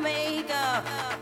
makeup.